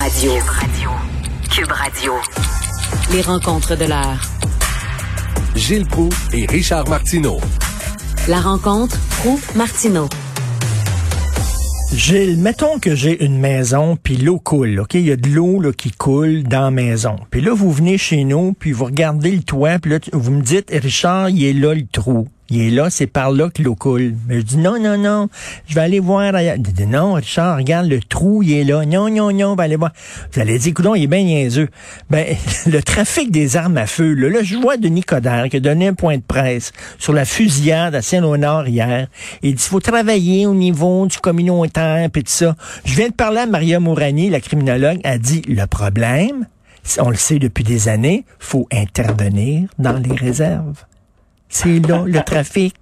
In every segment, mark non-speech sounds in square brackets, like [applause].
Radio. Radio. Cube Radio. Les rencontres de l'heure. Gilles Proux et Richard Martineau. La rencontre Pro Martineau. Gilles, mettons que j'ai une maison, puis l'eau coule, OK? Il y a de l'eau là, qui coule dans la maison. Puis là, vous venez chez nous, puis vous regardez le toit, puis là, vous me dites, Richard, il est là le trou. Il est là, c'est par là que l'eau coule. Mais je dis, non, non, non, je vais aller voir ailleurs. Il dit, non, Richard, regarde, le trou, il est là. Non, non, non, on va aller voir. Vous allez dire, coudonc, il est bien niaiseux. Ben, [laughs] le trafic des armes à feu, là, là, je vois Denis qui a donné un point de presse sur la fusillade à Saint-Léonard hier. Il dit, faut travailler au niveau du communautaire, puis tout ça. Je viens de parler à Maria Mourani, la criminologue, a dit, le problème, on le sait depuis des années, faut intervenir dans les réserves. C'est là, le [laughs] trafic.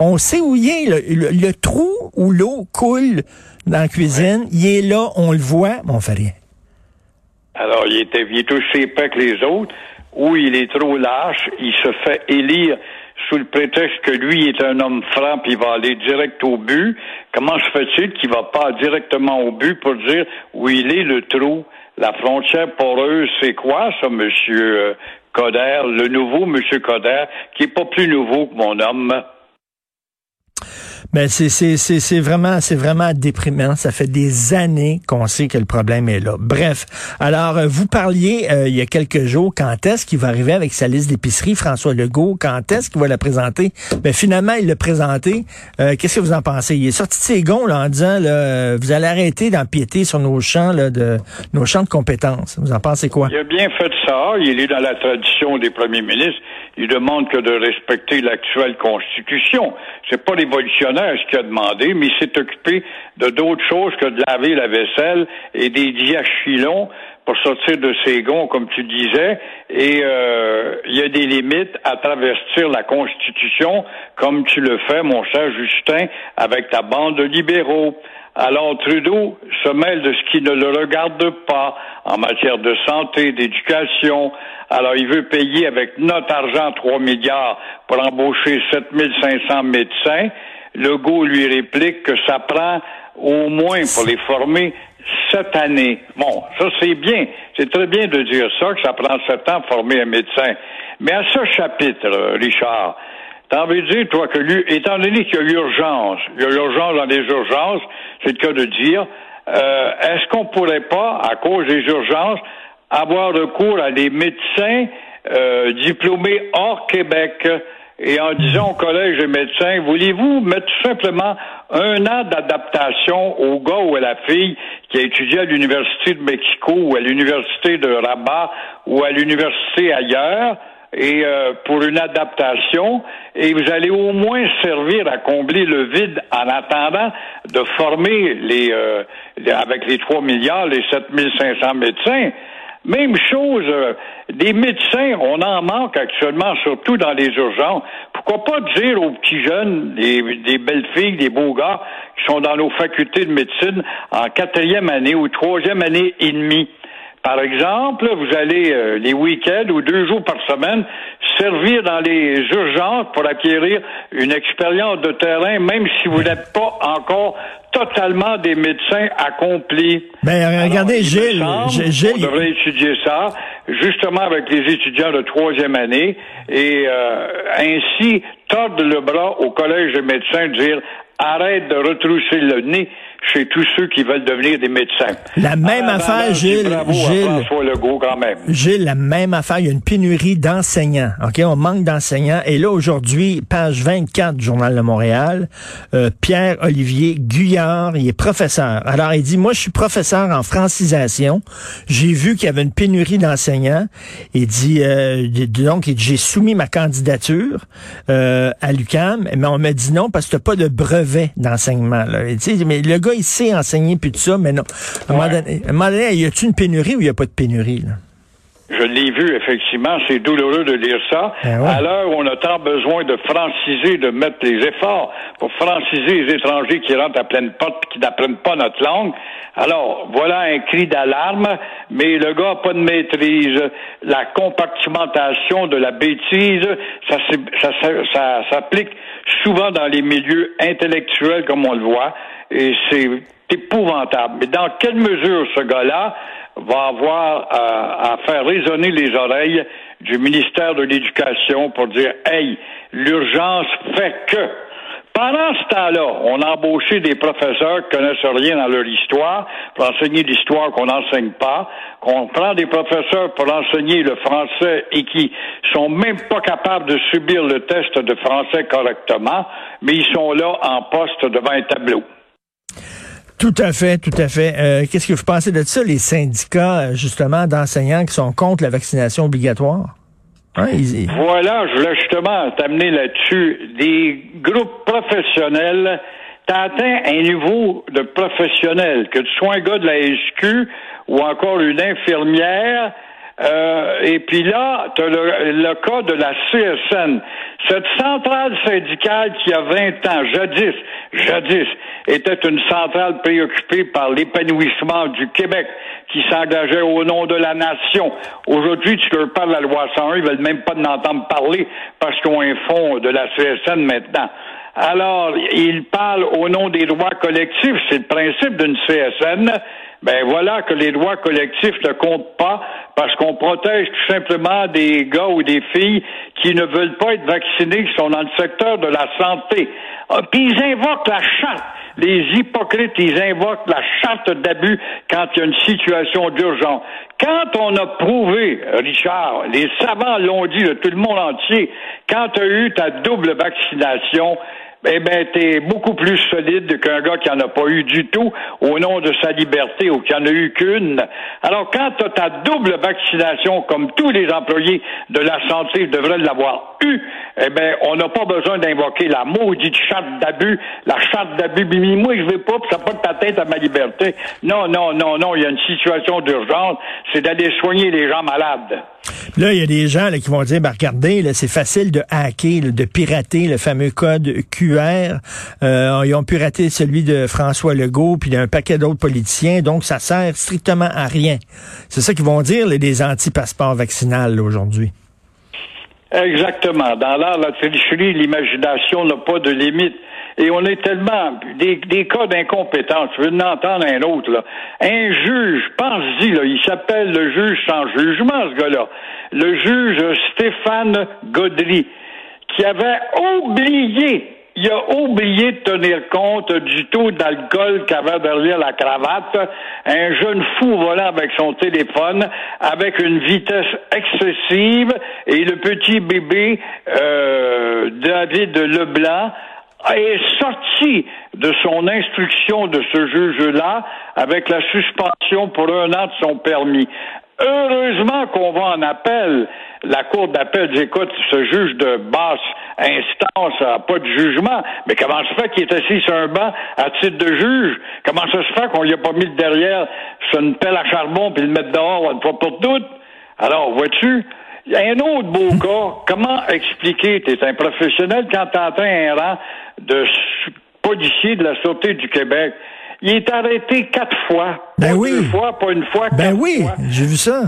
On sait où il est, le, le- le trou où l'eau coule dans la cuisine. Il est là, on le voit, mais on fait rien. Alors, il, était, il est aussi épais que les autres, ou il est trop lâche, il se fait élire sous le prétexte que lui est un homme franc puis il va aller direct au but. Comment se fait-il qu'il va pas directement au but pour dire où il est le trou? La frontière poreuse, c'est quoi ça, monsieur euh, Coder, le nouveau monsieur Coder, qui est pas plus nouveau que mon homme? C'est c'est c'est vraiment c'est vraiment déprimant. Ça fait des années qu'on sait que le problème est là. Bref, alors euh, vous parliez euh, il y a quelques jours quand est-ce qu'il va arriver avec sa liste d'épicerie François Legault? Quand est-ce qu'il va la présenter? Ben finalement il l'a présenté. Euh, Qu'est-ce que vous en pensez? Il est sorti de ses gonds là, en disant là, euh, vous allez arrêter d'empiéter sur nos champs là, de nos champs de compétences. Vous en pensez quoi? Il a bien fait ça. Il est dans la tradition des premiers ministres. Il demande que de respecter l'actuelle constitution. C'est pas révolutionnaire ce qu'il a demandé, mais il s'est occupé de d'autres choses que de laver la vaisselle et des diachylons pour sortir de ses gonds, comme tu disais. Et euh, il y a des limites à travestir la Constitution, comme tu le fais, mon cher Justin, avec ta bande de libéraux. Alors Trudeau se mêle de ce qui ne le regarde pas en matière de santé, d'éducation. Alors il veut payer avec notre argent 3 milliards pour embaucher 7500 médecins. Legault lui réplique que ça prend au moins pour les former sept années. Bon, ça c'est bien. C'est très bien de dire ça, que ça prend sept ans pour former un médecin. Mais à ce chapitre, euh, T'en veux dire, toi, que lui, étant donné qu'il y a l'urgence, il y a l'urgence dans les urgences, c'est le cas de dire, euh, est-ce qu'on pourrait pas, à cause des urgences, avoir recours à des médecins euh, diplômés hors Québec? Et en disant au collège des médecins, voulez-vous mettre tout simplement un an d'adaptation au gars ou à la fille qui a étudié à l'Université de Mexico ou à l'Université de Rabat ou à l'université ailleurs, et euh, pour une adaptation, et vous allez au moins servir à combler le vide en attendant de former les, euh, avec les 3 milliards, les 7500 médecins. Même chose, euh, des médecins, on en manque actuellement, surtout dans les urgences. Pourquoi pas dire aux petits jeunes, des, des belles filles, des beaux gars qui sont dans nos facultés de médecine en quatrième année ou troisième année et demie, par exemple, vous allez euh, les week-ends ou deux jours par semaine servir dans les urgences pour acquérir une expérience de terrain, même si vous n'êtes pas encore totalement des médecins accomplis. Ben regardez Alors, Gilles, semble Gilles, qu'on devrait étudier ça justement avec les étudiants de troisième année et euh, ainsi tordre le bras au collège des médecins, dire arrête de retrousser le nez chez tous ceux qui veulent devenir des médecins. La même Ah, affaire, Gilles. Bravo Gilles. à François Legault quand même. Gilles, la même affaire. Il y a une pénurie d'enseignants. OK? On manque d'enseignants. Et là, aujourd'hui, page 24 du Journal de Montréal, euh, Pierre-Olivier Guyard, il est professeur. Alors, il dit, moi, je suis professeur en francisation. J'ai vu qu'il y avait une pénurie d'enseignants. Il dit, euh, donc, j'ai soumis ma candidature euh, à l'UCAM, mais on m'a dit non parce que t'as pas de brevet d'enseignement. Là. Il dit, mais le gars, il sait enseigner puis tout ça, mais non. À un moment donné, à un moment donné, y a-t-il une pénurie ou il y a pas de pénurie? Là? Je l'ai vu, effectivement, c'est douloureux de lire ça. Ben ouais. À l'heure où on a tant besoin de franciser, de mettre les efforts pour franciser les étrangers qui rentrent à pleine porte et qui n'apprennent pas notre langue. Alors, voilà un cri d'alarme, mais le gars n'a pas de maîtrise. La compartimentation de la bêtise, ça, s'est- ça, ça, ça s'applique souvent dans les milieux intellectuels, comme on le voit, et c'est épouvantable. Mais dans quelle mesure ce gars-là va avoir à, faire résonner les oreilles du ministère de l'Éducation pour dire Hey, l'urgence fait que. Pendant ce temps-là, on a embauché des professeurs qui connaissent rien dans leur histoire pour enseigner l'histoire qu'on n'enseigne pas, qu'on prend des professeurs pour enseigner le français et qui sont même pas capables de subir le test de français correctement, mais ils sont là en poste devant un tableau. Tout à fait, tout à fait. Euh, Qu'est-ce que vous pensez de ça, les syndicats, euh, justement, d'enseignants qui sont contre la vaccination obligatoire? Hein, Voilà, je voulais justement t'amener là-dessus. Des groupes professionnels, t'as atteint un niveau de professionnel, que tu sois un gars de la SQ ou encore une infirmière, euh, et puis là, tu as le, le cas de la CSN. Cette centrale syndicale qui a 20 ans, jadis, jadis, était une centrale préoccupée par l'épanouissement du Québec, qui s'engageait au nom de la nation. Aujourd'hui, tu leur parles de la loi 101, ils veulent même pas en entendre parler parce qu'ils ont un fonds de la CSN maintenant. Alors, ils parlent au nom des droits collectifs. C'est le principe d'une CSN. Ben voilà que les droits collectifs ne comptent pas parce qu'on protège tout simplement des gars ou des filles qui ne veulent pas être vaccinés, qui sont dans le secteur de la santé. Ah, Puis ils invoquent la charte. Les hypocrites, ils invoquent la charte d'abus quand il y a une situation d'urgence. Quand on a prouvé, Richard, les savants l'ont dit de tout le monde entier, quand tu as eu ta double vaccination, eh ben, t'es beaucoup plus solide qu'un gars qui en a pas eu du tout au nom de sa liberté ou qui en a eu qu'une. Alors, quand tu as ta double vaccination, comme tous les employés de la santé devraient l'avoir eu, eh ben, on n'a pas besoin d'invoquer la maudite charte d'abus, la charte d'abus. Moi, je vais pas, puis ça porte ta tête à ma liberté. Non, non, non, non, il y a une situation d'urgence, c'est d'aller soigner les gens malades. Là, il y a des gens là, qui vont dire, ben, regardez, là, c'est facile de hacker, de pirater le fameux code QR. Euh, ils ont piraté celui de François Legault, puis d'un paquet d'autres politiciens, donc ça sert strictement à rien. C'est ça qu'ils vont dire, les, anti-passeports vaccinales là, aujourd'hui. Exactement. Dans l'art la tricherie, l'imagination n'a pas de limite. Et on est tellement des, cas d'incompétence. Je veux en entendre un autre. Là. Un juge, pense-y, là, il s'appelle le juge sans jugement, ce gars-là. Le juge Stéphane Gaudry, qui avait oublié il a oublié de tenir compte du taux d'alcool qu'avait derrière la cravate. Un jeune fou volant avec son téléphone, avec une vitesse excessive, et le petit bébé euh, David Leblanc est sorti de son instruction de ce juge-là avec la suspension pour un an de son permis. Heureusement qu'on va en appel. La Cour d'appel dit, écoute, ce juge de basse instance n'a pas de jugement, mais comment se fait qu'il est assis sur un banc à titre de juge? Comment ça se fait qu'on lui a pas mis le derrière sur une pelle à charbon puis le mettre dehors une fois pour toutes? Alors, vois-tu, il y a un autre beau [laughs] cas. Comment expliquer, tu es un professionnel, quand tu atteins un rang de policier de la Sûreté du Québec, il est arrêté quatre fois. Ben pas oui. deux fois, pas une fois, Ben quatre oui, fois. j'ai vu ça.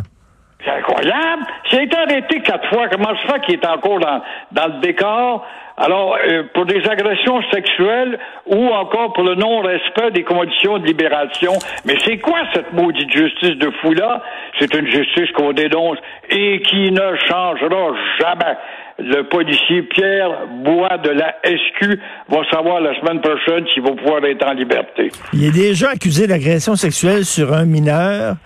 C'est incroyable. S'il a été arrêté quatre fois, comment se fait qu'il est encore dans, dans le décor? Alors, euh, pour des agressions sexuelles ou encore pour le non-respect des conditions de libération. Mais c'est quoi cette maudite justice de fou-là? C'est une justice qu'on dénonce et qui ne changera jamais. Le policier Pierre Bois de la SQ va savoir la semaine prochaine s'il va pouvoir être en liberté. Il est déjà accusé d'agression sexuelle sur un mineur.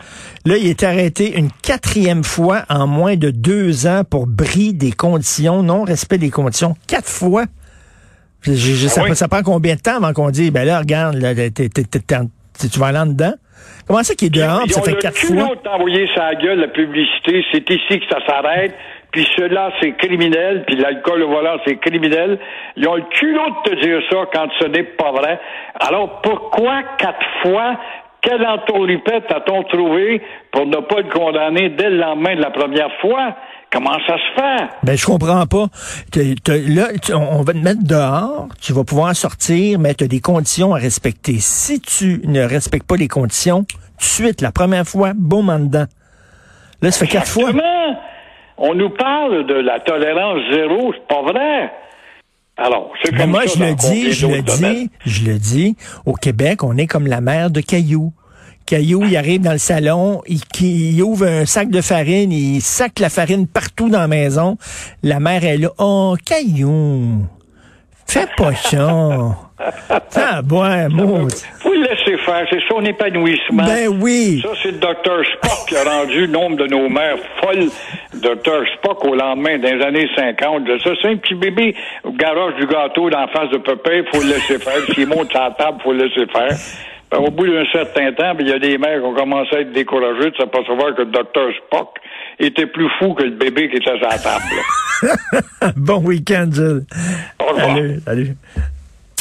Là, il est arrêté une quatrième fois en moins de deux ans pour bris des conditions, non-respect des conditions. Quatre fois. Je- je- ça, Ah oui? ça prend combien de temps avant qu'on dise, ben là, regarde, là, tu vas aller en dedans? Comment ça qu'il est dehors, Ils ça ont fait le quatre fois? d'envoyer sa gueule la publicité, c'est ici que ça s'arrête. Puis cela, c'est criminel. Puis l'alcool au volant, c'est criminel. Ils ont le culot de te dire ça quand ce n'est pas vrai. Alors pourquoi quatre fois quelle entourlipette a-t-on trouvé pour ne pas le condamner dès le lendemain de la première fois? Comment ça se fait? Ben, je comprends pas. Là, on va te mettre dehors, tu vas pouvoir sortir, mais tu as des conditions à respecter. Si tu ne respectes pas les conditions, tout de suite, la première fois, boum, en dedans. Là, ça fait quatre fois. On nous parle de la tolérance zéro, c'est pas vrai. Alors, c'est Mais comme moi, ça je le dis, je le domaines. dis, je le dis, au Québec, on est comme la mère de Caillou. Caillou, il arrive dans le salon, il ouvre un sac de farine, il sac la farine partout dans la maison. La mère est là, oh, Caillou, fais pas ça. [laughs] Ah, bon, mot. Vous le laissez faire, c'est son épanouissement. Ben oui. Ça, c'est le docteur Spock qui a rendu nombre de nos mères folles. Docteur Spock, au lendemain des années 50, de ça, c'est un petit bébé au garage du gâteau d'en face de Pépé, faut le laisser faire. S'il monte la table, faut le laisser faire. Ben, au bout d'un certain temps, ben, il y a des mères qui ont commencé à être découragées de s'apercevoir que le docteur Spock était plus fou que le bébé qui était sur la table. [laughs] Bon week-end, Gilles. Au revoir. Salut, salut.